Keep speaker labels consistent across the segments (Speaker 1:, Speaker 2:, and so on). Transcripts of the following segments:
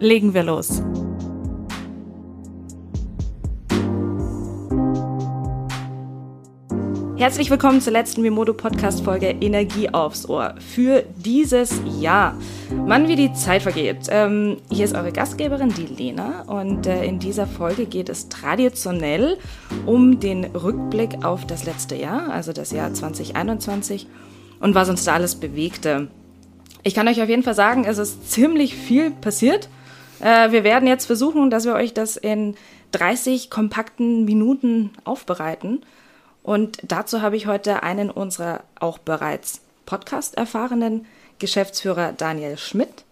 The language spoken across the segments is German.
Speaker 1: Legen wir los. Herzlich willkommen zur letzten Mimodo Podcast Folge Energie aufs Ohr für dieses Jahr. Mann, wie die Zeit vergeht. Ähm, hier ist eure Gastgeberin, die Lena, und äh, in dieser Folge geht es traditionell um den Rückblick auf das letzte Jahr, also das Jahr 2021 und was uns da alles bewegte. Ich kann euch auf jeden Fall sagen, es ist ziemlich viel passiert. Äh, wir werden jetzt versuchen, dass wir euch das in 30 kompakten Minuten aufbereiten. Und dazu habe ich heute einen unserer auch bereits Podcast erfahrenen Geschäftsführer Daniel Schmidt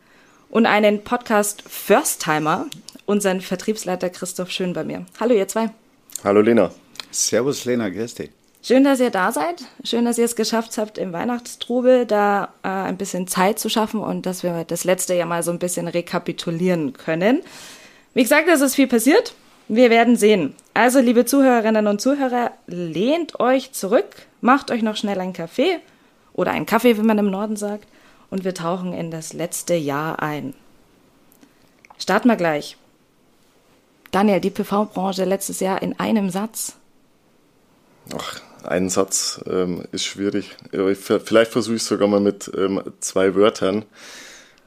Speaker 1: und einen Podcast First-Timer, unseren Vertriebsleiter Christoph Schön bei mir. Hallo ihr zwei.
Speaker 2: Hallo Lena.
Speaker 3: Servus Lena, grüß dich.
Speaker 1: Schön, dass ihr da seid. Schön, dass ihr es geschafft habt, im Weihnachtstrubel da äh, ein bisschen Zeit zu schaffen und dass wir das letzte Jahr mal so ein bisschen rekapitulieren können. Wie gesagt, es ist viel passiert. Wir werden sehen. Also, liebe Zuhörerinnen und Zuhörer, lehnt euch zurück, macht euch noch schnell einen Kaffee oder einen Kaffee, wie man im Norden sagt, und wir tauchen in das letzte Jahr ein. Starten wir gleich. Daniel, die PV-Branche letztes Jahr in einem Satz.
Speaker 2: Ach, ein Satz ähm, ist schwierig. Vielleicht versuche ich es sogar mal mit ähm, zwei Wörtern.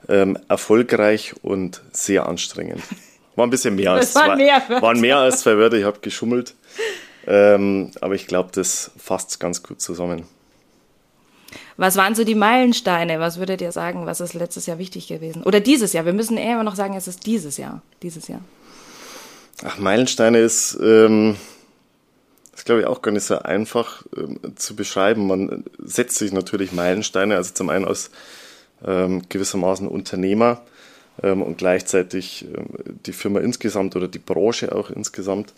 Speaker 2: Ähm, erfolgreich und sehr anstrengend. War ein bisschen mehr als
Speaker 1: waren
Speaker 2: zwei,
Speaker 1: mehr Wörter.
Speaker 2: waren mehr als zwei Wörter. Ich habe geschummelt. Ähm, aber ich glaube, das fasst ganz gut zusammen.
Speaker 1: Was waren so die Meilensteine? Was würdet ihr sagen, was ist letztes Jahr wichtig gewesen? Oder dieses Jahr? Wir müssen eher immer noch sagen, es ist dieses Jahr. Dieses Jahr.
Speaker 2: Ach, Meilensteine ist, ähm, ist glaube ich auch gar nicht so einfach ähm, zu beschreiben. Man setzt sich natürlich Meilensteine, also zum einen als ähm, gewissermaßen Unternehmer ähm, und gleichzeitig ähm, die Firma insgesamt oder die Branche auch insgesamt.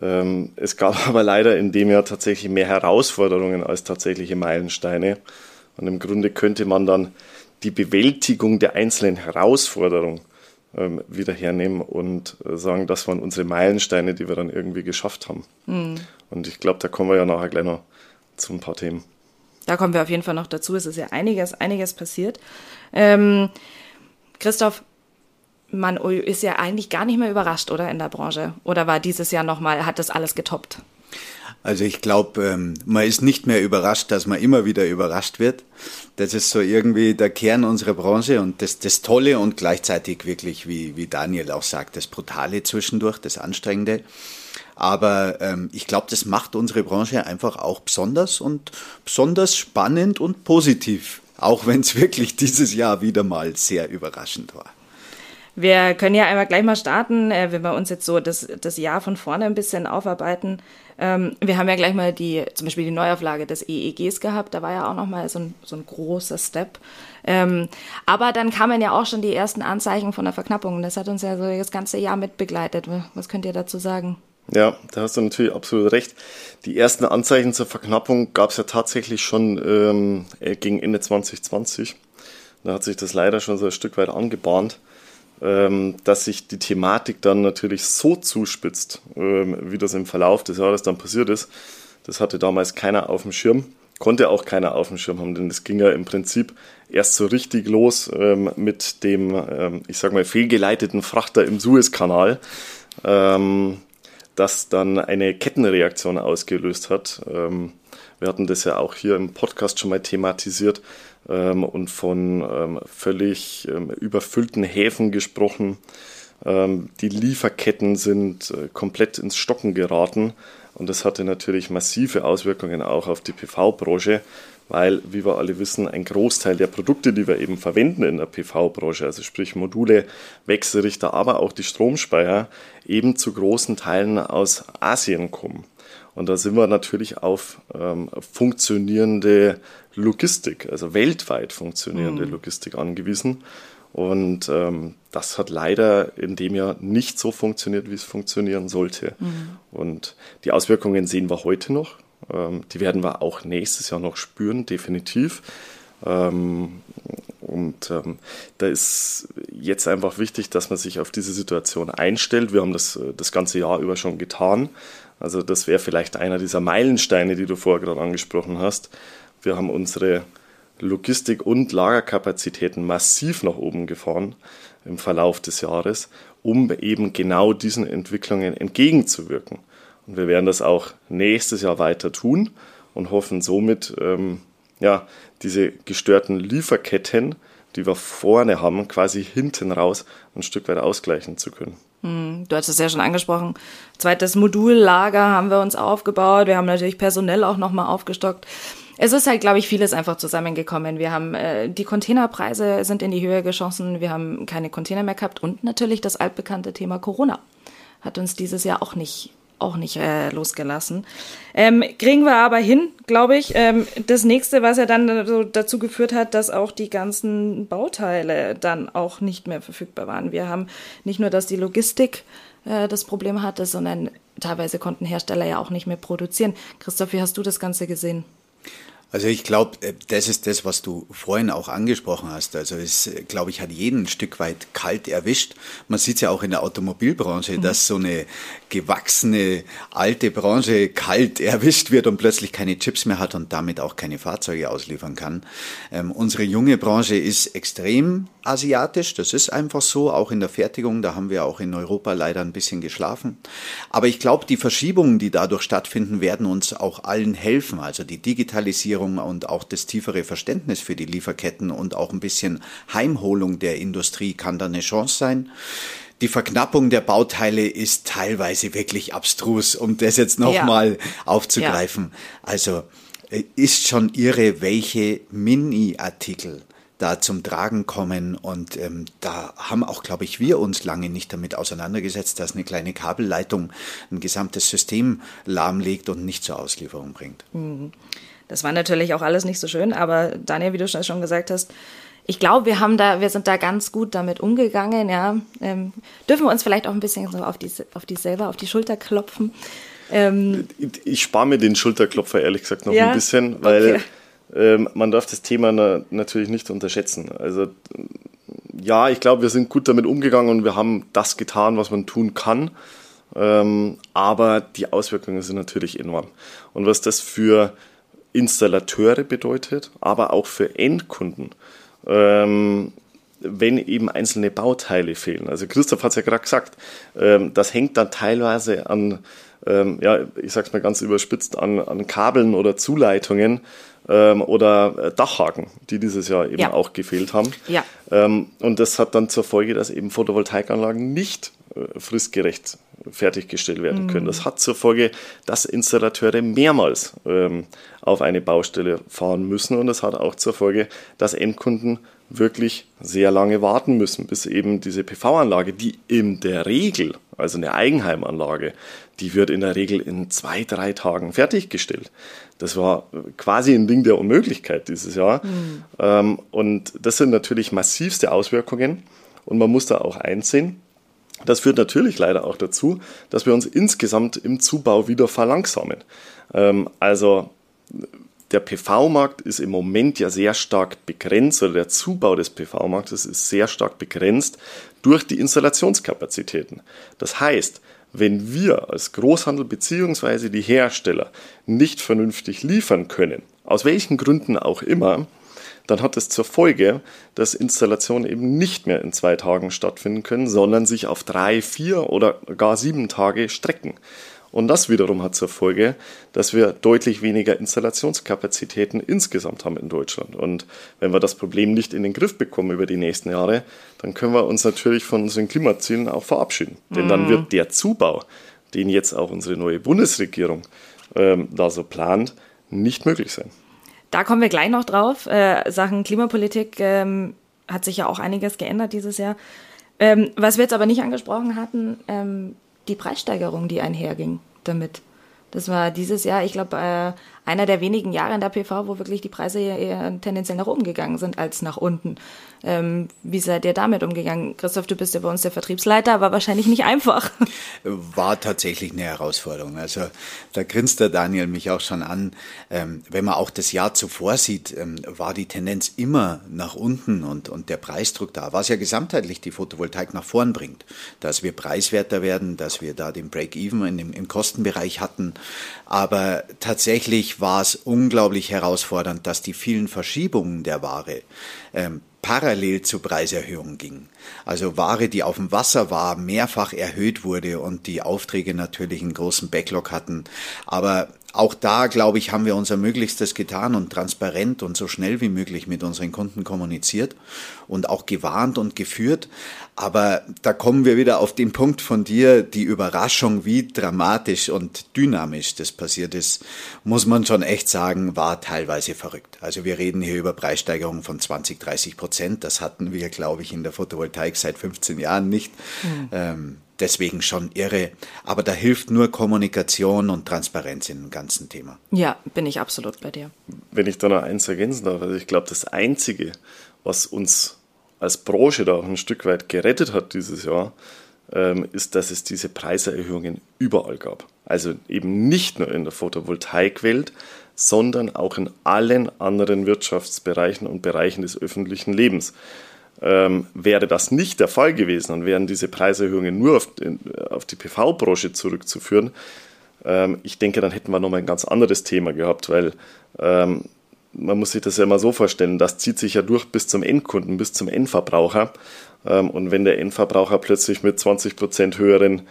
Speaker 2: Ähm, es gab aber leider in dem Jahr tatsächlich mehr Herausforderungen als tatsächliche Meilensteine. Und im Grunde könnte man dann die Bewältigung der einzelnen Herausforderungen ähm, wieder hernehmen und äh, sagen, das waren unsere Meilensteine, die wir dann irgendwie geschafft haben.
Speaker 1: Mhm.
Speaker 2: Und ich glaube, da kommen wir ja nachher gleich noch zu ein paar Themen.
Speaker 1: Da kommen wir auf jeden Fall noch dazu. Es ist ja einiges, einiges passiert. Ähm, Christoph, man ist ja eigentlich gar nicht mehr überrascht, oder in der Branche? Oder war dieses Jahr nochmal, hat das alles getoppt?
Speaker 3: Also ich glaube, ähm, man ist nicht mehr überrascht, dass man immer wieder überrascht wird. Das ist so irgendwie der Kern unserer Branche und das, das Tolle und gleichzeitig wirklich, wie, wie Daniel auch sagt, das Brutale zwischendurch, das Anstrengende. Aber ähm, ich glaube, das macht unsere Branche einfach auch besonders und besonders spannend und positiv, auch wenn es wirklich dieses Jahr wieder mal sehr überraschend war.
Speaker 1: Wir können ja einmal gleich mal starten, äh, wenn wir uns jetzt so das, das Jahr von vorne ein bisschen aufarbeiten. Ähm, wir haben ja gleich mal die, zum Beispiel die Neuauflage des EEGs gehabt, da war ja auch nochmal so ein, so ein großer Step. Ähm, aber dann kamen ja auch schon die ersten Anzeichen von der Verknappung. Das hat uns ja so das ganze Jahr mitbegleitet. Was könnt ihr dazu sagen?
Speaker 2: Ja, da hast du natürlich absolut recht. Die ersten Anzeichen zur Verknappung gab es ja tatsächlich schon ähm, gegen Ende 2020. Da hat sich das leider schon so ein Stück weit angebahnt dass sich die Thematik dann natürlich so zuspitzt, ähm, wie das im Verlauf des Jahres dann passiert ist. Das hatte damals keiner auf dem Schirm, konnte auch keiner auf dem Schirm haben, denn das ging ja im Prinzip erst so richtig los ähm, mit dem, ähm, ich sag mal, fehlgeleiteten Frachter im Suezkanal, ähm, das dann eine Kettenreaktion ausgelöst hat. Ähm, wir hatten das ja auch hier im Podcast schon mal thematisiert ähm, und von ähm, völlig ähm, überfüllten Häfen gesprochen. Ähm, die Lieferketten sind äh, komplett ins Stocken geraten und das hatte natürlich massive Auswirkungen auch auf die PV-Branche, weil, wie wir alle wissen, ein Großteil der Produkte, die wir eben verwenden in der PV-Branche, also sprich Module, Wechselrichter, aber auch die Stromspeicher, eben zu großen Teilen aus Asien kommen. Und da sind wir natürlich auf ähm, funktionierende Logistik, also weltweit funktionierende mhm. Logistik angewiesen. Und ähm, das hat leider in dem Jahr nicht so funktioniert, wie es funktionieren sollte. Mhm. Und die Auswirkungen sehen wir heute noch. Ähm, die werden wir auch nächstes Jahr noch spüren, definitiv. Ähm, und ähm, da ist jetzt einfach wichtig, dass man sich auf diese Situation einstellt. Wir haben das äh, das ganze Jahr über schon getan. Also das wäre vielleicht einer dieser Meilensteine, die du vorher gerade angesprochen hast. Wir haben unsere Logistik- und Lagerkapazitäten massiv nach oben gefahren im Verlauf des Jahres, um eben genau diesen Entwicklungen entgegenzuwirken. Und wir werden das auch nächstes Jahr weiter tun und hoffen somit, ähm, ja, diese gestörten Lieferketten, die wir vorne haben, quasi hinten raus ein Stück weit ausgleichen zu können.
Speaker 1: Hm, du hast es ja schon angesprochen. Zweites Modullager haben wir uns aufgebaut. Wir haben natürlich personell auch nochmal aufgestockt. Es ist halt, glaube ich, vieles einfach zusammengekommen. Wir haben äh, die Containerpreise sind in die Höhe geschossen. Wir haben keine Container mehr gehabt und natürlich das altbekannte Thema Corona hat uns dieses Jahr auch nicht auch nicht äh, losgelassen. Ähm, kriegen wir aber hin, glaube ich. Ähm, das nächste, was ja dann so dazu geführt hat, dass auch die ganzen Bauteile dann auch nicht mehr verfügbar waren. Wir haben nicht nur, dass die Logistik äh, das Problem hatte, sondern teilweise konnten Hersteller ja auch nicht mehr produzieren. Christoph, wie hast du das Ganze gesehen?
Speaker 3: Also ich glaube, äh, das ist das, was du vorhin auch angesprochen hast. Also es, glaube ich, hat jeden ein Stück weit kalt erwischt. Man sieht es ja auch in der Automobilbranche, mhm. dass so eine gewachsene alte Branche kalt erwischt wird und plötzlich keine Chips mehr hat und damit auch keine Fahrzeuge ausliefern kann. Ähm, unsere junge Branche ist extrem asiatisch, das ist einfach so, auch in der Fertigung, da haben wir auch in Europa leider ein bisschen geschlafen. Aber ich glaube, die Verschiebungen, die dadurch stattfinden, werden uns auch allen helfen. Also die Digitalisierung und auch das tiefere Verständnis für die Lieferketten und auch ein bisschen Heimholung der Industrie kann da eine Chance sein. Die Verknappung der Bauteile ist teilweise wirklich abstrus, um das jetzt nochmal ja. aufzugreifen. Ja. Also äh, ist schon irre, welche Mini-Artikel da zum Tragen kommen. Und ähm, da haben auch, glaube ich, wir uns lange nicht damit auseinandergesetzt, dass eine kleine Kabelleitung ein gesamtes System lahmlegt und nicht zur Auslieferung bringt. Mhm.
Speaker 1: Das war natürlich auch alles nicht so schön, aber Daniel, wie du schon gesagt hast, ich glaube, wir haben da, wir sind da ganz gut damit umgegangen, ja. Ähm, dürfen wir uns vielleicht auch ein bisschen so auf die, auf die selber, auf die Schulter klopfen.
Speaker 2: Ähm, ich, spare mir den Schulterklopfer ehrlich gesagt noch ja? ein bisschen, weil okay. Ähm, man darf das Thema na, natürlich nicht unterschätzen. Also ja, ich glaube, wir sind gut damit umgegangen und wir haben das getan, was man tun kann. Ähm, aber die Auswirkungen sind natürlich enorm. Und was das für Installateure bedeutet, aber auch für Endkunden, ähm, wenn eben einzelne Bauteile fehlen. Also Christoph hat es ja gerade gesagt, ähm, das hängt dann teilweise an, ähm, ja, ich sag's mal ganz überspitzt, an, an Kabeln oder Zuleitungen, ähm, oder äh, Dachhaken, die dieses Jahr eben ja. auch gefehlt haben. Ja. Ähm, und das hat dann zur Folge, dass eben Photovoltaikanlagen nicht äh, fristgerecht fertiggestellt werden mhm. können. Das hat zur Folge, dass Installateure mehrmals ähm, auf eine Baustelle fahren müssen und das hat auch zur Folge, dass Endkunden wirklich sehr lange warten müssen, bis eben diese PV-Anlage, die in der Regel, also eine Eigenheimanlage, die wird in der Regel in zwei, drei Tagen fertiggestellt. Das war quasi ein Ding der Unmöglichkeit dieses Jahr. Mhm. Ähm, und das sind natürlich massivste Auswirkungen. Und man muss da auch einsehen, das führt natürlich leider auch dazu, dass wir uns insgesamt im Zubau wieder verlangsamen. Ähm, also der PV-Markt ist im Moment ja sehr stark begrenzt oder der Zubau des PV-Marktes ist sehr stark begrenzt durch die Installationskapazitäten. Das heißt, wenn wir als Großhandel bzw. die Hersteller nicht vernünftig liefern können, aus welchen Gründen auch immer, dann hat es zur Folge, dass Installationen eben nicht mehr in zwei Tagen stattfinden können, sondern sich auf drei, vier oder gar sieben Tage strecken. Und das wiederum hat zur Folge, dass wir deutlich weniger Installationskapazitäten insgesamt haben in Deutschland. Und wenn wir das Problem nicht in den Griff bekommen über die nächsten Jahre, dann können wir uns natürlich von unseren Klimazielen auch verabschieden. Mhm. Denn dann mhm. wird der Zubau, den jetzt auch unsere neue Bundesregierung ähm, da so plant, nicht möglich sein.
Speaker 1: Da kommen wir gleich noch drauf. Äh, Sachen Klimapolitik ähm, hat sich ja auch einiges geändert dieses Jahr. Ähm, was wir jetzt aber nicht angesprochen hatten, ähm, die Preissteigerung, die einherging damit. Das war dieses Jahr, ich glaube, äh, einer der wenigen Jahre in der PV, wo wirklich die Preise eher tendenziell nach oben gegangen sind als nach unten. Ähm, wie seid ihr damit umgegangen? Christoph, du bist ja bei uns der Vertriebsleiter, war wahrscheinlich nicht einfach.
Speaker 3: War tatsächlich eine Herausforderung. Also da grinst der Daniel mich auch schon an. Ähm, wenn man auch das Jahr zuvor sieht, ähm, war die Tendenz immer nach unten und, und der Preisdruck da. Was ja gesamtheitlich die Photovoltaik nach vorn bringt, dass wir preiswerter werden, dass wir da den Break-Even im Kostenbereich hatten. Aber tatsächlich war es unglaublich herausfordernd, dass die vielen Verschiebungen der Ware ähm, parallel zu Preiserhöhungen ging. Also Ware, die auf dem Wasser war, mehrfach erhöht wurde und die Aufträge natürlich einen großen Backlog hatten. Aber auch da, glaube ich, haben wir unser Möglichstes getan und transparent und so schnell wie möglich mit unseren Kunden kommuniziert und auch gewarnt und geführt. Aber da kommen wir wieder auf den Punkt von dir, die Überraschung, wie dramatisch und dynamisch das passiert ist, muss man schon echt sagen, war teilweise verrückt. Also wir reden hier über Preissteigerungen von 20, 30 Prozent. Das hatten wir, glaube ich, in der Photovoltaik seit 15 Jahren nicht. Mhm. Ähm, deswegen schon irre. Aber da hilft nur Kommunikation und Transparenz in dem ganzen Thema.
Speaker 1: Ja, bin ich absolut bei dir.
Speaker 2: Wenn ich da noch eins ergänzen darf, also ich glaube, das Einzige, was uns als Branche da auch ein Stück weit gerettet hat dieses Jahr, ähm, ist, dass es diese Preiserhöhungen überall gab. Also eben nicht nur in der Photovoltaikwelt, sondern auch in allen anderen Wirtschaftsbereichen und Bereichen des öffentlichen Lebens. Ähm, wäre das nicht der Fall gewesen und wären diese Preiserhöhungen nur auf, auf die PV-Branche zurückzuführen, ähm, ich denke, dann hätten wir nochmal ein ganz anderes Thema gehabt, weil ähm, man muss sich das ja immer so vorstellen, das zieht sich ja durch bis zum Endkunden, bis zum Endverbraucher. Ähm, und wenn der Endverbraucher plötzlich mit 20 Prozent höheren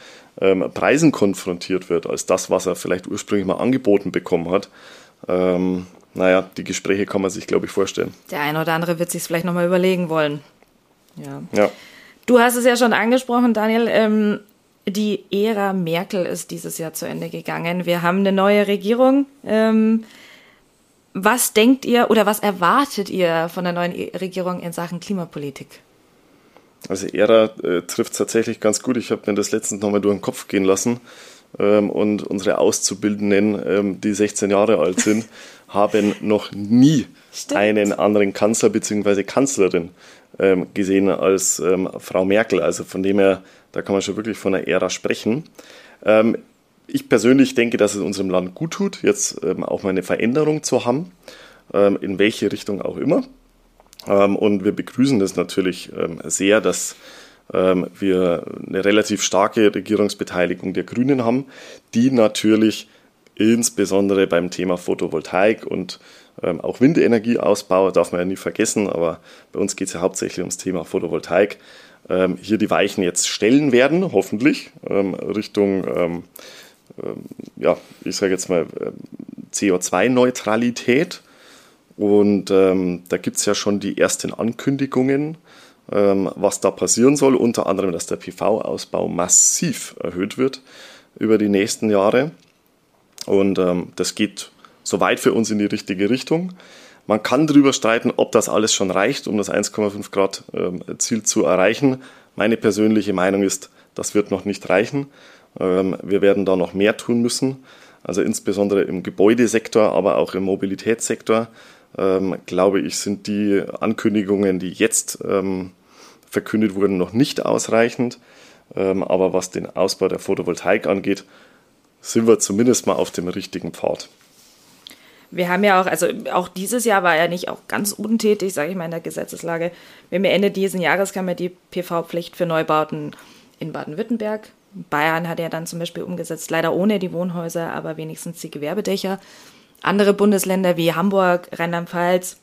Speaker 2: ähm, Preisen konfrontiert wird, als das, was er vielleicht ursprünglich mal angeboten bekommen hat, ähm, naja, die Gespräche kann man sich, glaube ich, vorstellen.
Speaker 1: Der eine oder andere wird sich vielleicht nochmal überlegen wollen. Ja. ja. Du hast es ja schon angesprochen, Daniel. Ähm, die Ära Merkel ist dieses Jahr zu Ende gegangen. Wir haben eine neue Regierung. Ähm, was denkt ihr oder was erwartet ihr von der neuen Regierung in Sachen Klimapolitik?
Speaker 2: Also Ära äh, trifft tatsächlich ganz gut. Ich habe mir das letztens nochmal durch den Kopf gehen lassen. Ähm, und unsere Auszubildenden, ähm, die 16 Jahre alt sind, haben noch nie Stimmt. einen anderen Kanzler bzw. Kanzlerin ähm, gesehen als Frau Merkel. Also von dem her, da kann man schon wirklich von einer Ära sprechen. Ich persönlich denke, dass es unserem Land gut tut, jetzt auch mal eine Veränderung zu haben, in welche Richtung auch immer. Und wir begrüßen das natürlich sehr, dass wir eine relativ starke Regierungsbeteiligung der Grünen haben, die natürlich insbesondere beim Thema Photovoltaik und ähm, auch Windenergieausbau darf man ja nie vergessen, aber bei uns geht es ja hauptsächlich ums Thema Photovoltaik. Ähm, hier die Weichen jetzt stellen werden, hoffentlich, ähm, Richtung, ähm, ähm, ja, ich sage jetzt mal ähm, CO2-Neutralität. Und da gibt es ja schon die ersten Ankündigungen, was da passieren soll. Unter anderem, dass der PV-Ausbau massiv erhöht wird über die nächsten Jahre. Und das geht soweit für uns in die richtige Richtung. Man kann darüber streiten, ob das alles schon reicht, um das 1,5 Grad ähm, Ziel zu erreichen. Meine persönliche Meinung ist, das wird noch nicht reichen. Ähm, wir werden da noch mehr tun müssen. Also insbesondere im Gebäudesektor, aber auch im Mobilitätssektor, ähm, glaube ich, sind die Ankündigungen, die jetzt verkündet wurden, noch nicht ausreichend. aber was den Ausbau der Photovoltaik angeht, sind wir zumindest mal auf dem richtigen Pfad
Speaker 1: wir haben ja auch, also auch dieses Jahr war er nicht auch ganz untätig, sage ich mal, in der Gesetzeslage. Wir haben ja Ende dieses Jahres kam ja die PV-Pflicht für Neubauten in Baden-Württemberg. Bayern hat ja dann zum Beispiel umgesetzt, leider ohne die Wohnhäuser, aber wenigstens die Gewerbedächer. Andere Bundesländer wie Hamburg, Rheinland-Pfalz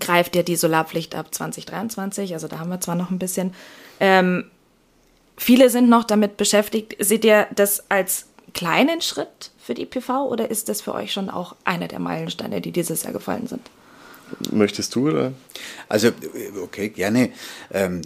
Speaker 1: greift ja die Solarpflicht ab 2023. Also da haben wir zwar noch ein bisschen. Ähm, viele sind noch damit beschäftigt. Seht ihr das als kleinen Schritt für die PV oder ist das für euch schon auch einer der Meilensteine, die dieses Jahr gefallen sind?
Speaker 2: Möchtest du? Oder?
Speaker 3: Also, okay, gerne. Ähm,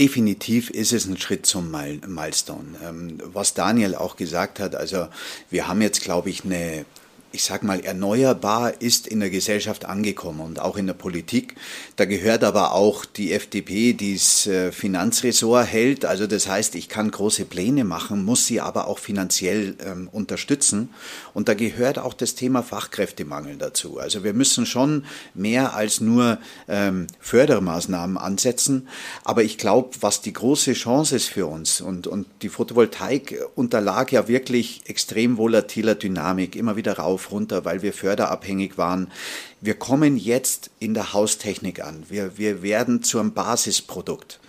Speaker 3: definitiv ist es ein Schritt zum Milestone. Ähm, was Daniel auch gesagt hat, also wir haben jetzt, glaube ich, eine ich sag mal, erneuerbar ist in der Gesellschaft angekommen und auch in der Politik. Da gehört aber auch die FDP, die das äh, Finanzressort hält. Also das heißt, ich kann große Pläne machen, muss sie aber auch finanziell ähm, unterstützen. Und da gehört auch das Thema Fachkräftemangel dazu. Also wir müssen schon mehr als nur ähm, Fördermaßnahmen ansetzen. Aber ich glaube, was die große Chance ist für uns und, und die Photovoltaik unterlag ja wirklich extrem volatiler Dynamik, immer wieder rauf rauf, runter, weil wir förderabhängig waren. Wir kommen jetzt in der Haustechnik an. Wir, wir werden zu einem Basisprodukt.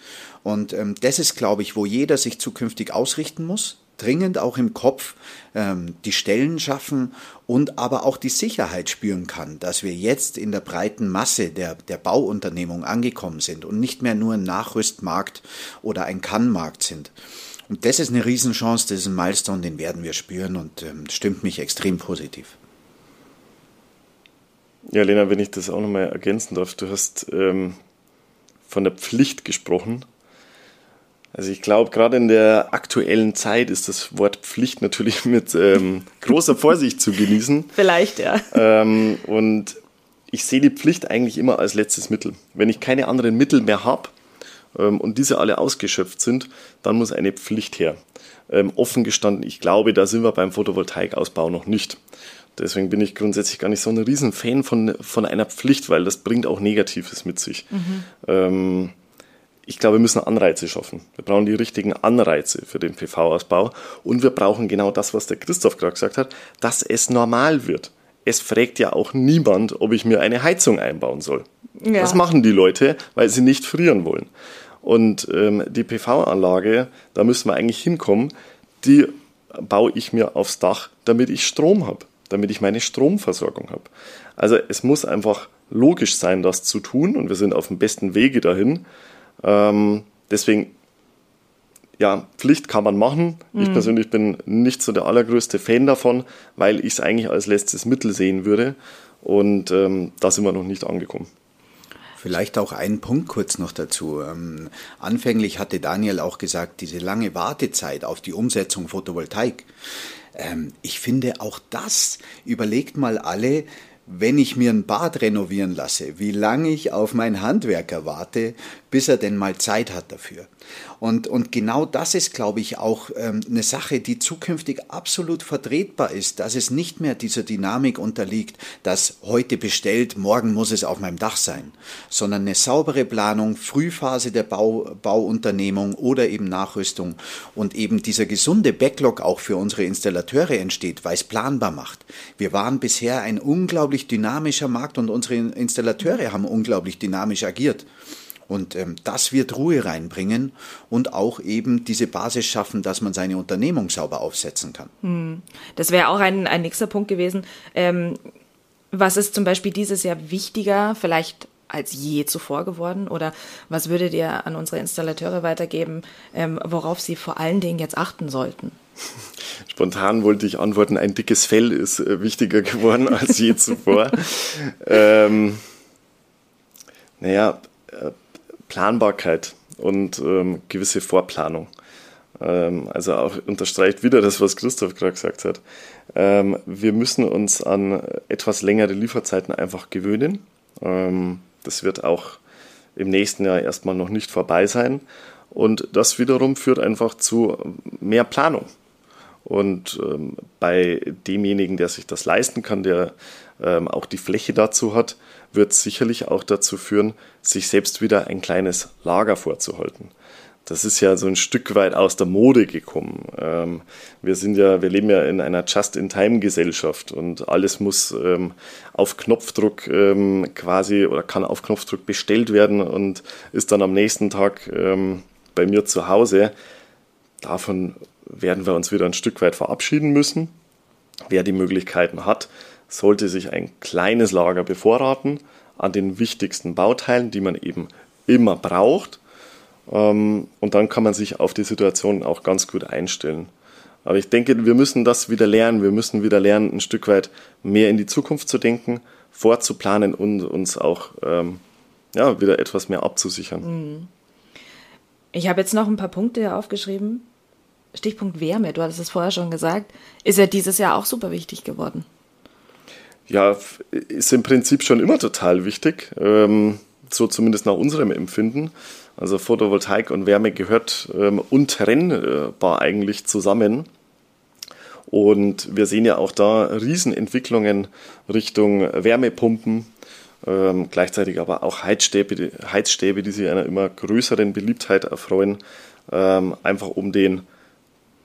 Speaker 3: Und ähm, das ist, glaube ich, wo jeder sich zukünftig ausrichten muss dringend auch im Kopf ähm, die Stellen schaffen und aber auch die Sicherheit spüren kann, dass wir jetzt in der breiten Masse der, der Bauunternehmung angekommen sind und nicht mehr nur ein Nachrüstmarkt oder ein Kannmarkt sind. Und das ist eine Riesenchance, das ist ein Milestone, den werden wir spüren und ähm, stimmt mich extrem positiv.
Speaker 2: Ja, Lena, wenn ich das auch nochmal ergänzen darf, du hast ähm, von der Pflicht gesprochen. Also ich glaube, gerade in der aktuellen Zeit ist das Wort Pflicht natürlich mit ähm, großer Vorsicht zu genießen.
Speaker 1: Vielleicht, ja.
Speaker 2: Ähm, und ich sehe die Pflicht eigentlich immer als letztes Mittel. Wenn ich keine anderen Mittel mehr habe, ähm, und diese alle ausgeschöpft sind, dann muss eine Pflicht her. Ähm, offen gestanden, ich glaube, da sind wir beim Photovoltaikausbau noch nicht. Deswegen bin ich grundsätzlich gar nicht so ein Riesenfan von, von einer Pflicht, weil das bringt auch Negatives mit sich. Mhm. Ähm, ich glaube, wir müssen Anreize schaffen. Wir brauchen die richtigen Anreize für den PV-Ausbau und wir brauchen genau das, was der Christoph gerade gesagt hat, dass es normal wird. Es fragt ja auch niemand, ob ich mir eine Heizung einbauen soll. Ja. Das machen die Leute, weil sie nicht frieren wollen. Und ähm, die PV-Anlage, da müssen wir eigentlich hinkommen, die baue ich mir aufs Dach, damit ich Strom habe, damit ich meine Stromversorgung habe. Also es muss einfach logisch sein, das zu tun und wir sind auf dem besten Wege dahin. Ähm, deswegen, ja, Pflicht kann man machen. Mhm. Ich persönlich bin nicht so der allergrößte Fan davon, weil ich es eigentlich als letztes Mittel sehen würde. Und ähm, da sind wir noch nicht angekommen.
Speaker 3: Vielleicht auch einen Punkt kurz noch dazu. Ähm, anfänglich hatte Daniel auch gesagt, diese lange Wartezeit auf die Umsetzung Photovoltaik. Ähm, ich finde auch das, überlegt mal alle, wenn ich mir ein Bad renovieren lasse, wie lange ich auf meinen Handwerker warte, bis er denn mal Zeit hat dafür. Und, und genau das ist, glaube ich, auch ähm, eine Sache, die zukünftig absolut vertretbar ist, dass es nicht mehr dieser Dynamik unterliegt, dass heute bestellt, morgen muss es auf meinem Dach sein, sondern eine saubere Planung, Frühphase der Bau, Bauunternehmung oder eben Nachrüstung und eben dieser gesunde Backlog auch für unsere Installateure entsteht, weil es planbar macht. Wir waren bisher ein unglaublich dynamischer Markt und unsere Installateure haben unglaublich dynamisch agiert. Und ähm, das wird Ruhe reinbringen und auch eben diese Basis schaffen, dass man seine Unternehmung sauber aufsetzen kann. Hm.
Speaker 1: Das wäre auch ein, ein nächster Punkt gewesen. Ähm, was ist zum Beispiel dieses Jahr wichtiger, vielleicht als je zuvor geworden? Oder was würdet ihr an unsere Installateure weitergeben, ähm, worauf sie vor allen Dingen jetzt achten sollten?
Speaker 2: Spontan wollte ich antworten, ein dickes Fell ist äh, wichtiger geworden als je zuvor. ähm, naja, Planbarkeit und ähm, gewisse Vorplanung. Ähm, also auch unterstreicht wieder das, was Christoph gerade gesagt hat. Ähm, wir müssen uns an etwas längere Lieferzeiten einfach gewöhnen. Ähm, das wird auch im nächsten Jahr erstmal noch nicht vorbei sein. Und das wiederum führt einfach zu mehr Planung. Und ähm, bei demjenigen, der sich das leisten kann, der ähm, auch die Fläche dazu hat, wird sicherlich auch dazu führen, sich selbst wieder ein kleines Lager vorzuhalten. Das ist ja so ein Stück weit aus der Mode gekommen. Ähm, wir sind ja, wir leben ja in einer Just-in-Time-Gesellschaft und alles muss ähm, auf Knopfdruck ähm, quasi oder kann auf Knopfdruck bestellt werden und ist dann am nächsten Tag ähm, bei mir zu Hause. Davon werden wir uns wieder ein Stück weit verabschieden müssen. Wer die Möglichkeiten hat, sollte sich ein kleines Lager bevorraten an den wichtigsten Bauteilen, die man eben immer braucht. Ähm, und dann kann man sich auf die Situation auch ganz gut einstellen. Aber ich denke, wir müssen das wieder lernen. Wir müssen wieder lernen, ein Stück weit mehr in die Zukunft zu denken, vorzuplanen und uns auch ähm, ja, wieder etwas mehr abzusichern. Mhm.
Speaker 1: Ich habe jetzt noch ein paar Punkte aufgeschrieben. Stichpunkt Wärme, du hattest es vorher schon gesagt, ist ja dieses Jahr auch super wichtig geworden.
Speaker 2: Ja, ist im Prinzip schon immer total wichtig, ähm, so zumindest nach unserem Empfinden. Also Photovoltaik und Wärme gehört ähm, untrennbar eigentlich zusammen. Und wir sehen ja auch da Riesenentwicklungen Richtung Wärmepumpen, ähm, gleichzeitig aber auch Heizstäbe, Heizstäbe, die sich einer immer größeren Beliebtheit erfreuen, ähm, einfach um den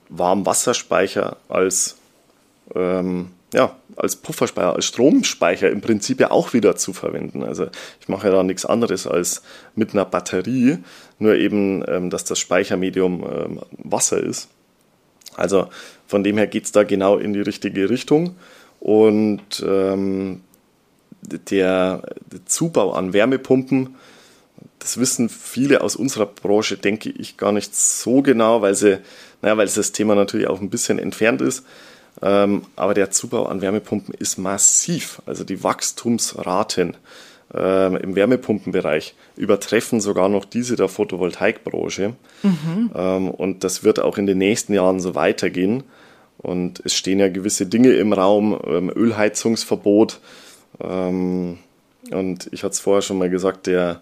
Speaker 2: Warmwasserspeicher als, ähm, ja, als Pufferspeicher, als Stromspeicher im Prinzip ja auch wieder zu verwenden. Also ich mache ja da nichts anderes als mit einer Batterie, nur eben, ähm, dass das Speichermedium ähm, Wasser ist. Also von dem her geht es da genau in die richtige Richtung. Und ähm, der, der Zubau an Wärmepumpen, das wissen viele aus unserer Branche, denke ich, gar nicht so genau, weil sie, naja, weil das Thema natürlich auch ein bisschen entfernt ist. Ähm, aber der Zubau an Wärmepumpen ist massiv. Also die Wachstumsraten ähm, im Wärmepumpenbereich übertreffen sogar noch diese der Photovoltaikbranche. Mhm. Ähm, und das wird auch in den nächsten Jahren so weitergehen. Und es stehen ja gewisse Dinge im Raum, ähm, Ölheizungsverbot. Ähm, und ich hatte es vorher schon mal gesagt, der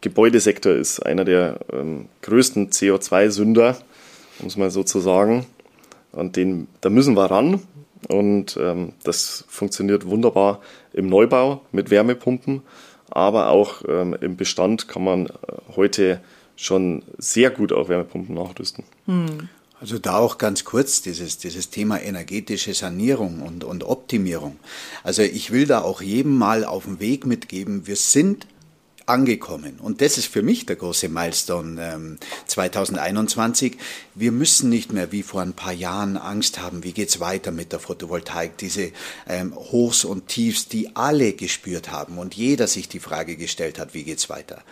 Speaker 2: Gebäudesektor ist einer der ähm, größten CO2-Sünder, um es mal so zu sagen. Und den, da müssen wir ran. Und ähm, das funktioniert wunderbar im Neubau mit Wärmepumpen, aber auch ähm, im Bestand kann man äh, heute schon sehr gut auf Wärmepumpen nachrüsten. Hm.
Speaker 3: Also da auch ganz kurz dieses, dieses Thema energetische Sanierung und, und Optimierung. Also ich will da auch jedem mal auf den Weg mitgeben, wir sind angekommen. Und das ist für mich der große Milestone ähm, 2021. Wir müssen nicht mehr wie vor ein paar Jahren Angst haben, wie geht's weiter mit der Photovoltaik. Diese ähm, Hochs und Tiefs, die alle gespürt haben und jeder sich die Frage gestellt hat, wie geht's weiter.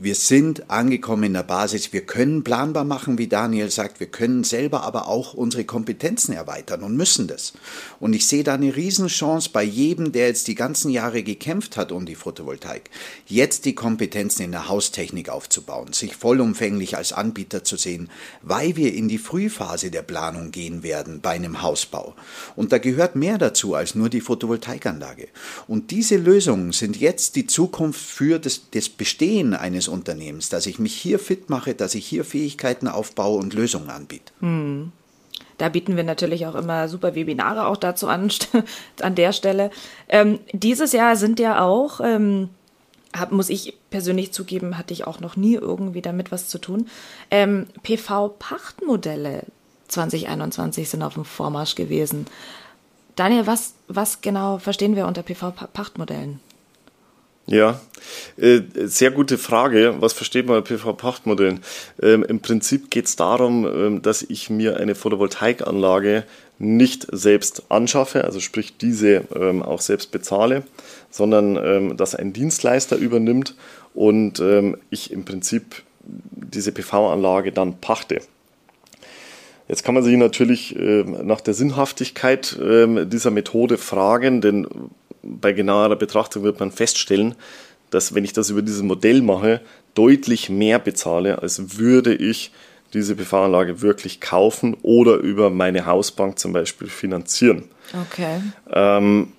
Speaker 3: Wir sind angekommen in der Basis. Wir können planbar machen, wie Daniel sagt. Wir können selber aber auch unsere Kompetenzen erweitern und müssen das. Und ich sehe da eine Riesenchance bei jedem, der jetzt die ganzen Jahre gekämpft hat um die Photovoltaik, jetzt die Kompetenzen in der Haustechnik aufzubauen, sich vollumfänglich als Anbieter zu sehen, weil wir in die Frühphase der Planung gehen werden bei einem Hausbau. Und da gehört mehr dazu als nur die Photovoltaikanlage. Und diese Lösungen sind jetzt die Zukunft für das, das Bestehen eines Unternehmens, dass ich mich hier fit mache, dass ich hier Fähigkeiten aufbaue und Lösungen anbiete. Hm.
Speaker 1: Da bieten wir natürlich auch immer super Webinare auch dazu an, an der Stelle. Ähm, dieses Jahr sind ja auch, ähm, hab, muss ich persönlich zugeben, hatte ich auch noch nie irgendwie damit was zu tun. Ähm, PV-Pachtmodelle 2021 sind auf dem Vormarsch gewesen. Daniel, was, was genau verstehen wir unter PV-Pachtmodellen?
Speaker 2: Ja, äh, sehr gute Frage. Was versteht man bei PV-Pachtmodellen? Ähm, Im Prinzip geht es darum, ähm, dass ich mir eine Photovoltaikanlage nicht selbst anschaffe, also sprich diese ähm, auch selbst bezahle, sondern ähm, dass ein Dienstleister übernimmt und ähm, ich im Prinzip diese PV-Anlage dann pachte. Jetzt kann man sich natürlich äh, nach der Sinnhaftigkeit äh, dieser Methode fragen, denn bei genauerer Betrachtung wird man feststellen, dass wenn ich das über dieses Modell mache, deutlich mehr bezahle, als würde ich diese PV-Anlage wirklich kaufen oder über meine Hausbank zum Beispiel finanzieren.
Speaker 1: Okay.
Speaker 2: Ähm,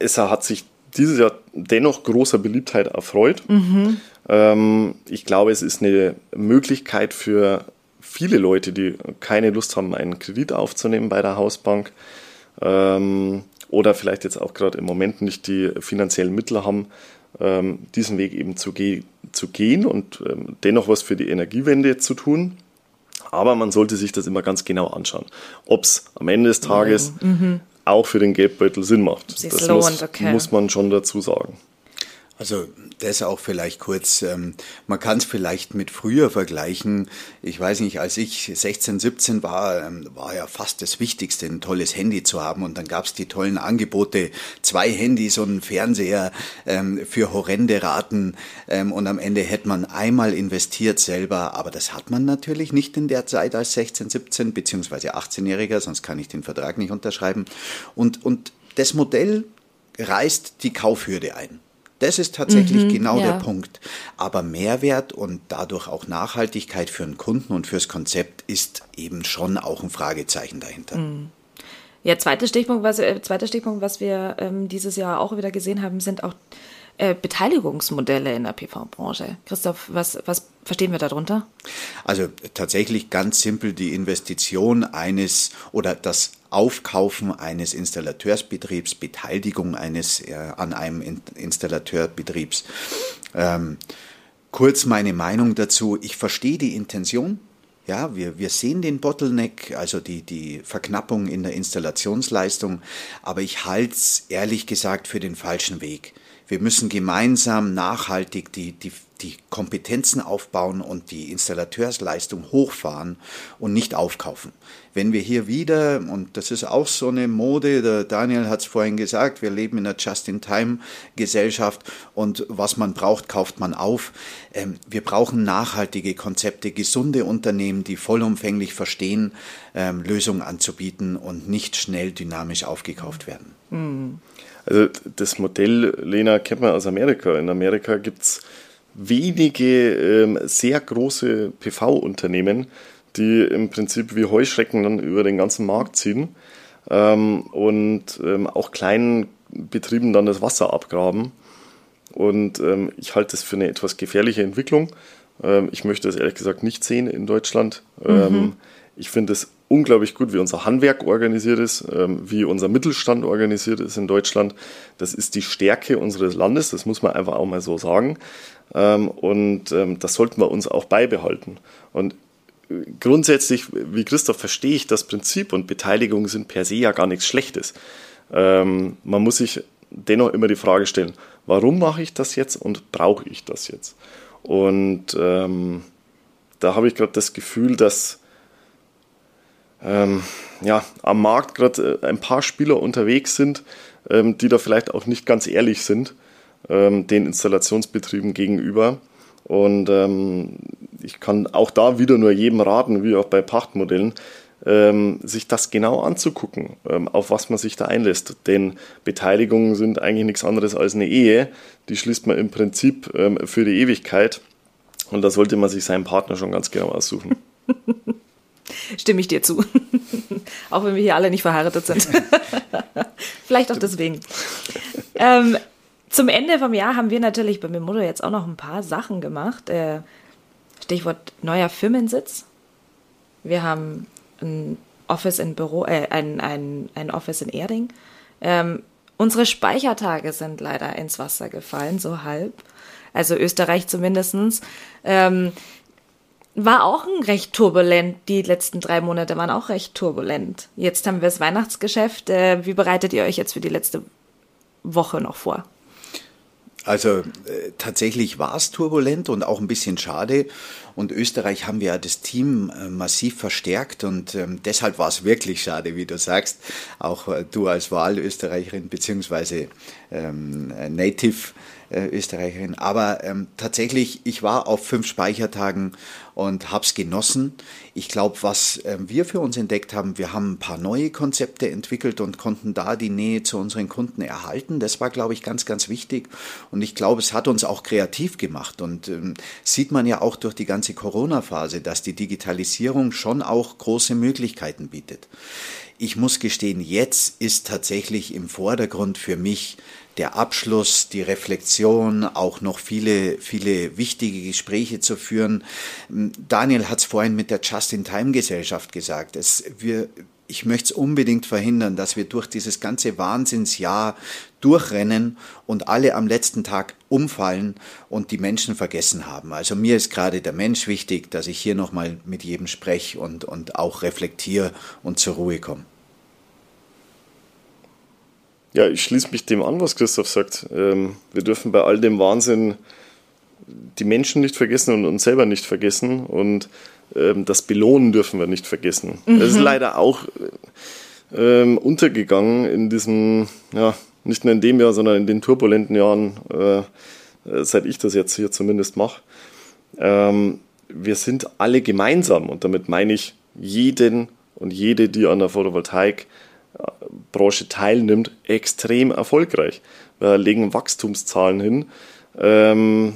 Speaker 2: es hat sich dieses Jahr dennoch großer Beliebtheit erfreut. Mhm. Ähm, ich glaube, es ist eine Möglichkeit für viele Leute, die keine Lust haben, einen Kredit aufzunehmen bei der Hausbank, ähm, oder vielleicht jetzt auch gerade im Moment nicht die finanziellen Mittel haben, ähm, diesen Weg eben zu, ge zu gehen und ähm, dennoch was für die Energiewende zu tun. Aber man sollte sich das immer ganz genau anschauen, ob es am Ende des Tages mhm. Auch für den Geldbeutel Sinn macht.
Speaker 1: Sie das lohnt, muss,
Speaker 2: okay. muss man schon dazu sagen.
Speaker 3: Also das auch vielleicht kurz, ähm, man kann es vielleicht mit früher vergleichen. Ich weiß nicht, als ich 16, 17 war, ähm, war ja fast das Wichtigste, ein tolles Handy zu haben. Und dann gab es die tollen Angebote, zwei Handys und einen Fernseher ähm, für horrende Raten. Und am Ende hätte man einmal investiert selber, aber das hat man natürlich nicht in der Zeit als 16, 17 beziehungsweise 18-Jähriger, sonst kann ich den Vertrag nicht unterschreiben. Und, und das Modell reißt die Kaufhürde ein. Das ist tatsächlich mhm, genau ja. der Punkt. Aber Mehrwert und dadurch auch Nachhaltigkeit für den Kunden und fürs Konzept ist eben schon auch ein Fragezeichen dahinter. Mhm.
Speaker 1: Ja, zweiter Stichpunkt, was, äh, zweiter Stichpunkt, was wir ähm, dieses Jahr auch wieder gesehen haben, sind auch äh, Beteiligungsmodelle in der PV-Branche. Christoph, was, was verstehen wir darunter?
Speaker 3: Also tatsächlich ganz simpel die Investition eines oder das Aufkaufen eines Installateursbetriebs, Beteiligung eines äh, an einem Installateurbetriebs. Ähm, kurz meine Meinung dazu. Ich verstehe die Intention. Ja, wir, wir sehen den Bottleneck, also die, die Verknappung in der Installationsleistung, aber ich halte es ehrlich gesagt für den falschen Weg. Wir müssen gemeinsam nachhaltig die, die, die Kompetenzen aufbauen und die Installateursleistung hochfahren und nicht aufkaufen. Wenn wir hier wieder, und das ist auch so eine Mode, der Daniel hat es vorhin gesagt, wir leben in einer Just-in-Time-Gesellschaft und was man braucht, kauft man auf. Ähm, wir brauchen nachhaltige Konzepte, gesunde Unternehmen, die vollumfänglich verstehen, ähm, Lösungen anzubieten und nicht schnell dynamisch aufgekauft werden.
Speaker 2: Mhm. Also das Modell, Lena, kennt man aus Amerika. In Amerika gibt es wenige ähm, sehr große PV-Unternehmen, die im Prinzip wie Heuschrecken dann über den ganzen Markt ziehen ähm, und ähm, auch kleinen Betrieben dann das Wasser abgraben. Und ähm, ich halte das für eine etwas gefährliche Entwicklung. Ähm, ich möchte das ehrlich gesagt nicht sehen in Deutschland. Ähm, mhm. Ich finde es unglaublich gut, wie unser Handwerk organisiert ist, ähm, wie unser Mittelstand organisiert ist in Deutschland. Das ist die Stärke unseres Landes, das muss man einfach auch mal so sagen. Ähm, und ähm, das sollten wir uns auch beibehalten. Und äh, grundsätzlich, wie Christoph, verstehe ich das Prinzip und Beteiligung sind per se ja gar nichts Schlechtes. man muss sich dennoch immer die Frage stellen, warum mache ich das jetzt und brauche ich das jetzt? Und ähm, da habe ich gerade das Gefühl, dass ähm, ja, am Markt gerade äh, ein paar Spieler unterwegs sind, ähm, die da vielleicht auch nicht ganz ehrlich sind, ähm, den Installationsbetrieben gegenüber. Und ähm, ich kann auch da wieder nur jedem raten, wie auch bei Pachtmodellen, ähm, sich das genau anzugucken, ähm, auf was man sich da einlässt. Denn Beteiligungen sind eigentlich nichts anderes als eine Ehe. Die schließt man im Prinzip für die Ewigkeit. Und da sollte man sich seinen Partner schon ganz genau aussuchen.
Speaker 1: Stimme ich dir zu. auch wenn wir hier alle nicht verheiratet sind. Vielleicht auch deswegen. Ähm, zum Ende vom Jahr haben wir natürlich bei Memodo jetzt auch noch ein paar Sachen gemacht. Äh, Stichwort neuer Firmensitz. Wir haben ein Office in Büro, äh, ein, ein, ein Office in Erding. Ähm, unsere Speichertage sind leider ins Wasser gefallen, so halb. Also Österreich zumindestens. Ähm, war auch ein recht turbulent. Die letzten drei Monate waren auch recht turbulent. Jetzt haben wir das Weihnachtsgeschäft. Äh, wie bereitet ihr euch jetzt für die letzte Woche noch vor?
Speaker 3: Also äh, tatsächlich war es turbulent und auch ein bisschen schade. Und Österreich haben wir ja das Team äh, massiv verstärkt und ähm, deshalb war es wirklich schade, wie du sagst. Auch äh, du als Wahlösterreicherin beziehungsweise ähm, Native äh, Österreicherin. Aber ähm, tatsächlich, ich war auf fünf Speichertagen und habe es genossen. Ich glaube, was äh, wir für uns entdeckt haben, wir haben ein paar neue Konzepte entwickelt und konnten da die Nähe zu unseren Kunden erhalten. Das war, glaube ich, ganz, ganz wichtig. Und ich glaube, es hat uns auch kreativ gemacht. Und ähm, sieht man ja auch durch die ganze Corona-Phase, dass die Digitalisierung schon auch große Möglichkeiten bietet. Ich muss gestehen, jetzt ist tatsächlich im Vordergrund für mich der Abschluss, die Reflexion, auch noch viele, viele wichtige Gespräche zu führen. Daniel hat es vorhin mit der Just-in-Time-Gesellschaft gesagt. Es, wir, ich möchte es unbedingt verhindern, dass wir durch dieses ganze Wahnsinnsjahr durchrennen und alle am letzten Tag umfallen und die Menschen vergessen haben. Also mir ist gerade der Mensch wichtig, dass ich hier nochmal mit jedem spreche und, und auch reflektiere und zur Ruhe komme.
Speaker 2: Ja, ich schließe mich dem an, was Christoph sagt. Ähm, wir dürfen bei all dem Wahnsinn die Menschen nicht vergessen und uns selber nicht vergessen und ähm, das Belohnen dürfen wir nicht vergessen. Mhm. Das ist leider auch ähm, untergegangen in diesem, ja, nicht nur in dem Jahr, sondern in den turbulenten Jahren, äh, seit ich das jetzt hier zumindest mache. Wir sind alle gemeinsam und damit meine ich jeden und jede, die an der Photovoltaik Branche teilnimmt, extrem erfolgreich. Wir legen Wachstumszahlen hin. Ähm,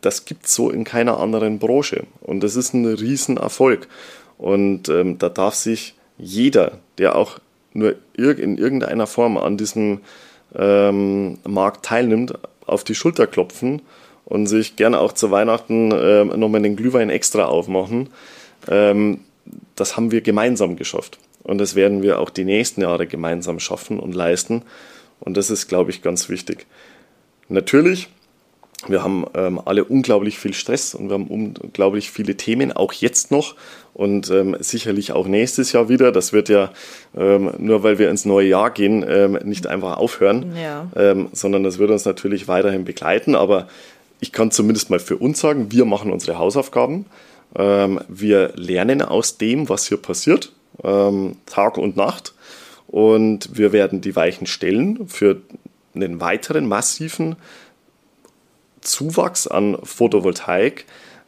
Speaker 2: das gibt es so in keiner anderen Branche. Und das ist ein Riesenerfolg. Und ähm, da darf sich jeder, der auch nur in irgendeiner Form an diesem ähm, Markt teilnimmt, auf die Schulter klopfen und sich gerne auch zu Weihnachten äh, nochmal den Glühwein extra aufmachen. Ähm, das haben wir gemeinsam geschafft. Und das werden wir auch die nächsten Jahre gemeinsam schaffen und leisten. Und das ist, glaube ich, ganz wichtig. Natürlich, wir haben ähm, alle unglaublich viel Stress und wir haben unglaublich viele Themen, auch jetzt noch und ähm, sicherlich auch nächstes Jahr wieder. Das wird ja ähm, nur, weil wir ins neue Jahr gehen, ähm, nicht einfach aufhören, ja. Ähm, sondern das wird uns natürlich weiterhin begleiten. Aber ich kann zumindest mal für uns sagen, wir machen unsere Hausaufgaben. Ähm, wir lernen aus dem, was hier passiert, Tag und Nacht. Und wir werden die Weichen stellen für einen weiteren massiven Zuwachs an Photovoltaik,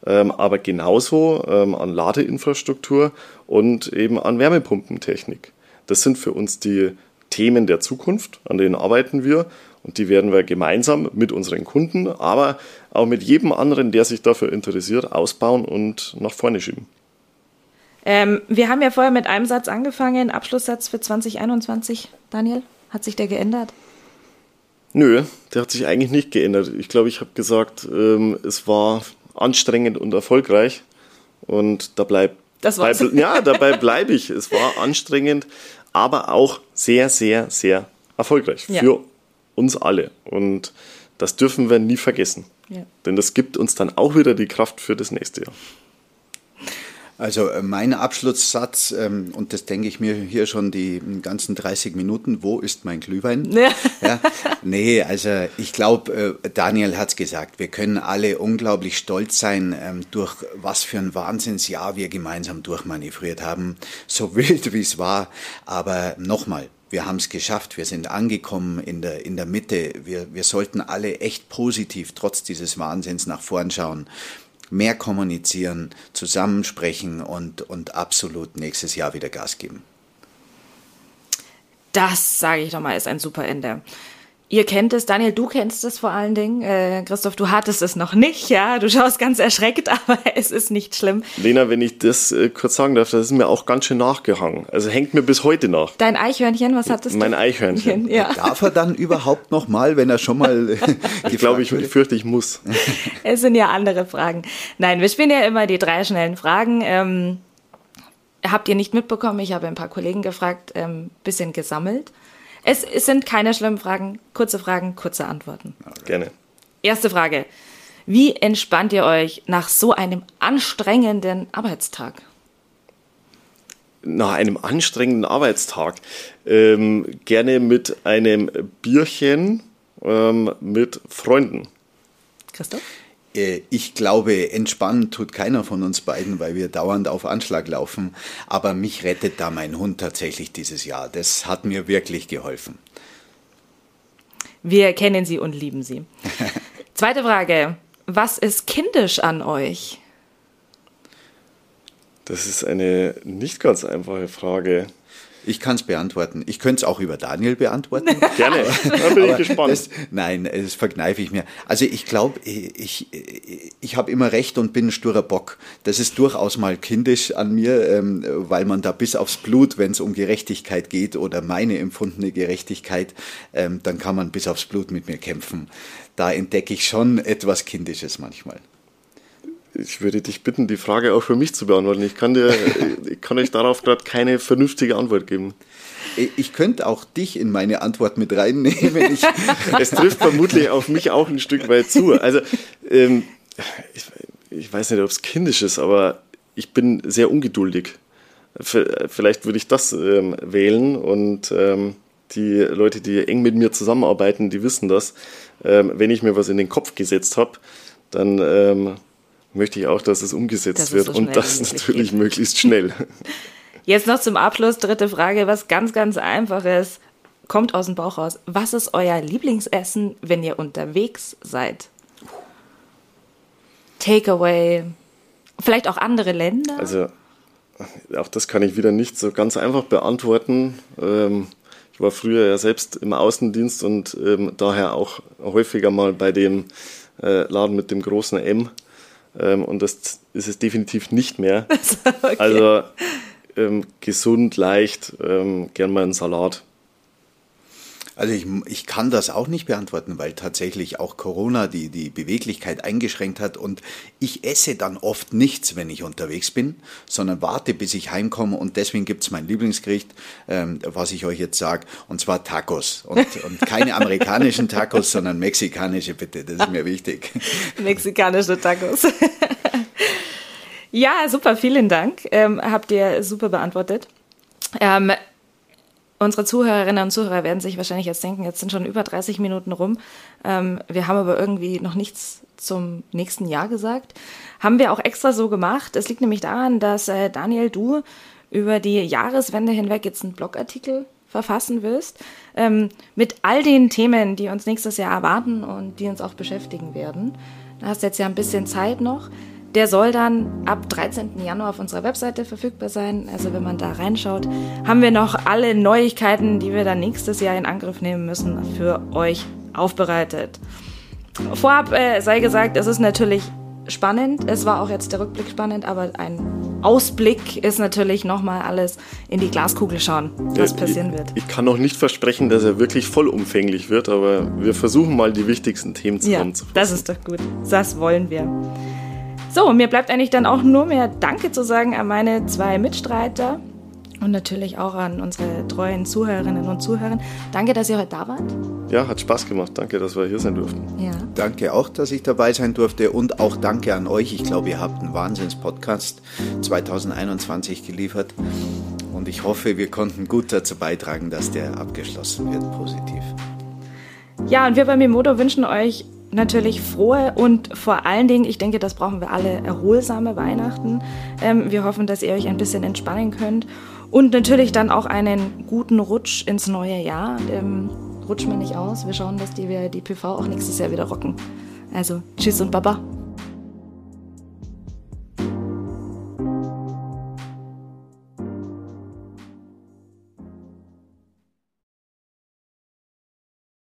Speaker 2: ähm, aber genauso ähm, an Ladeinfrastruktur und eben an Wärmepumpentechnik. Das sind für uns die Themen der Zukunft, an denen arbeiten wir und die werden wir gemeinsam mit unseren Kunden, aber auch mit jedem anderen, der sich dafür interessiert, ausbauen und nach vorne schieben.
Speaker 1: Ähm, wir haben ja vorher mit einem Satz angefangen, Abschlusssatz für 2021. Daniel, hat sich der geändert?
Speaker 2: Nö, der hat sich eigentlich nicht geändert. Ich glaube, ich habe gesagt, ähm, es war anstrengend und erfolgreich. Und da bleibt.
Speaker 1: Das war's.
Speaker 2: Bleib, ja, dabei bleibe ich. Es war anstrengend, aber auch sehr, sehr, sehr erfolgreich ja. für uns alle. Und das dürfen wir nie vergessen. Ja. Denn das gibt uns dann auch wieder die Kraft für das nächste Jahr.
Speaker 3: Also äh, mein Abschlusssatz, ähm, und das denke ich mir hier schon die ganzen 30 Minuten, wo ist mein Glühwein? Ja. ja nee, also ich glaube, äh, Daniel hat es gesagt, wir können alle unglaublich stolz sein, ähm, durch was für ein Wahnsinnsjahr wir gemeinsam durchmanövriert haben, so wild wie es war. Aber nochmal, wir haben es geschafft, wir sind angekommen in der, in der Mitte. Wir, wir sollten alle echt positiv trotz dieses Wahnsinns nach vorn schauen mehr kommunizieren, zusammensprechen und, und absolut nächstes Jahr wieder Gas geben.
Speaker 1: Das, sage ich doch mal, ist ein super Ende. Ihr kennt es, Daniel, du kennst es vor allen Dingen. Äh, Christoph, du hattest es noch nicht, ja. Du schaust ganz erschreckt, aber es ist nicht schlimm.
Speaker 2: Lena, wenn ich das äh, kurz sagen darf, das ist mir auch ganz schön nachgehangen. Also hängt mir bis heute nach.
Speaker 1: Dein Eichhörnchen, was hattest
Speaker 2: mein du? Mein Eichhörnchen.
Speaker 3: Ja. Darf er dann überhaupt noch mal, wenn er schon mal.
Speaker 2: ich glaube, ich, ich fürchte, ich muss.
Speaker 1: es sind ja andere Fragen. Nein, wir spielen ja immer die drei schnellen Fragen. Ähm, habt ihr nicht mitbekommen? Ich habe ein paar Kollegen gefragt, ähm, bisschen gesammelt. Es, es sind keine schlimmen Fragen, kurze Fragen, kurze Antworten.
Speaker 2: Gerne.
Speaker 1: Erste Frage. Wie entspannt ihr euch nach so einem anstrengenden Arbeitstag?
Speaker 2: Nach einem anstrengenden Arbeitstag ähm, gerne mit einem Bierchen ähm, mit Freunden.
Speaker 1: Christoph?
Speaker 3: Äh, ich glaube, entspannen tut keiner von uns beiden, weil wir dauernd auf Anschlag laufen. Aber mich rettet da mein Hund tatsächlich dieses Jahr. Das hat mir wirklich geholfen.
Speaker 1: Wir kennen Sie und lieben Sie. Zweite Frage. Was ist kindisch an euch?
Speaker 2: Das ist eine nicht ganz einfache Frage.
Speaker 3: Ich kann es beantworten. Ich könnte es auch über Daniel beantworten.
Speaker 2: Gerne, da bin ich gespannt.
Speaker 3: Das, nein, das verkneife ich mir. Also ich glaube, ich, ich habe immer recht und bin ein sturer Bock. Das ist durchaus mal kindisch an mir, ähm, weil man da bis aufs Blut, wenn es um Gerechtigkeit geht oder meine empfundene Gerechtigkeit, ähm, dann kann man bis aufs Blut mit mir kämpfen. Da entdecke ich schon etwas Kindisches manchmal
Speaker 2: ich würde dich bitten, die Frage auch für mich zu beantworten. Ich kann, dir, ich kann euch darauf gerade keine vernünftige Antwort geben.
Speaker 3: Ich könnte auch dich in meine Antwort mit reinnehmen.
Speaker 2: Es trifft vermutlich auf mich auch ein Stück weit zu. Also, ähm, ich, ich, weiß nicht, ob es kindisch ist, aber ich bin sehr ungeduldig. Vielleicht würde ich das ähm, wählen und ähm, die Leute, die eng mit mir zusammenarbeiten, die wissen das. Ähm, wenn ich mir was in den Kopf gesetzt habe, dann ähm, möchte ich auch, dass es umgesetzt das wird so und das natürlich geht. möglichst schnell.
Speaker 1: Jetzt noch zum Abschluss, dritte Frage, was ganz, ganz einfaches. Kommt aus dem Bauch raus. Was ist euer Lieblingsessen, wenn ihr unterwegs seid? Takeaway, vielleicht auch andere Länder?
Speaker 2: Also, auch das kann ich wieder nicht so ganz einfach beantworten. Ähm, ich war früher ja selbst im Außendienst und ähm, daher auch häufiger mal bei dem äh, Laden mit dem großen M. Ähm, und das ist es definitiv nicht mehr. okay. Also ähm, gesund, leicht, ähm, gern mal einen Salat.
Speaker 3: Also ich, ich kann das auch nicht beantworten, weil tatsächlich auch Corona die, die Beweglichkeit eingeschränkt hat und ich esse dann oft nichts, wenn ich unterwegs bin, sondern warte, bis ich heimkomme und deswegen gibt's mein Lieblingsgericht, ähm, was ich euch jetzt sage, und zwar Tacos. Und, und keine amerikanischen Tacos, sondern mexikanische bitte, das ist mir wichtig.
Speaker 1: Mexikanische Tacos. ja, super, vielen Dank. Ähm, habt ihr super beantwortet. Ähm, Unsere Zuhörerinnen und Zuhörer werden sich wahrscheinlich jetzt denken, jetzt sind schon über 30 Minuten rum. Ähm, wir haben aber irgendwie noch nichts zum nächsten Jahr gesagt. Haben wir auch extra so gemacht. Es liegt nämlich daran, dass äh, Daniel, du über die Jahreswende hinweg jetzt einen Blogartikel verfassen wirst, ähm, mit all den Themen, die uns nächstes Jahr erwarten und die uns auch beschäftigen werden. Da hast du jetzt ja ein bisschen Zeit noch. Der soll dann ab 13. Januar auf unserer Webseite verfügbar sein. Also wenn man da reinschaut, haben wir noch alle Neuigkeiten, die wir dann nächstes Jahr in Angriff nehmen müssen, für euch aufbereitet. Vorab äh, sei gesagt, es ist natürlich spannend. Es war auch jetzt der Rückblick spannend, aber ein Ausblick ist natürlich nochmal alles in die Glaskugel schauen, was passieren wird.
Speaker 2: Ich, ich, kann noch nicht versprechen, dass er wirklich vollumfänglich wird, aber wir versuchen mal die wichtigsten Themen zusammenzufassen.
Speaker 1: Ja, das ist doch gut. Das wollen wir. So, mir bleibt eigentlich dann auch nur mehr Danke zu sagen an meine zwei Mitstreiter und natürlich auch an unsere treuen Zuhörerinnen und Zuhörer. Danke, dass ihr heute da wart.
Speaker 2: Ja, hat Spaß gemacht. Danke, dass wir hier sein durften.
Speaker 3: Ja. Danke auch, dass ich dabei sein durfte und auch danke an euch. Ich glaube, ihr habt einen Wahnsinns-Podcast 2021 geliefert und ich hoffe, wir konnten gut dazu beitragen, dass der abgeschlossen wird, positiv.
Speaker 1: Ja, und wir bei Mimodo wünschen euch natürlich frohe und vor allen Dingen, ich denke, das brauchen wir alle, erholsame Weihnachten. Ähm, wir hoffen, dass ihr euch ein bisschen entspannen könnt und natürlich dann auch einen guten Rutsch ins neue Jahr. Ähm, rutschen wir nicht aus. Wir schauen, dass die, wir die PV auch nächstes Jahr wieder rocken. Also, tschüss und baba.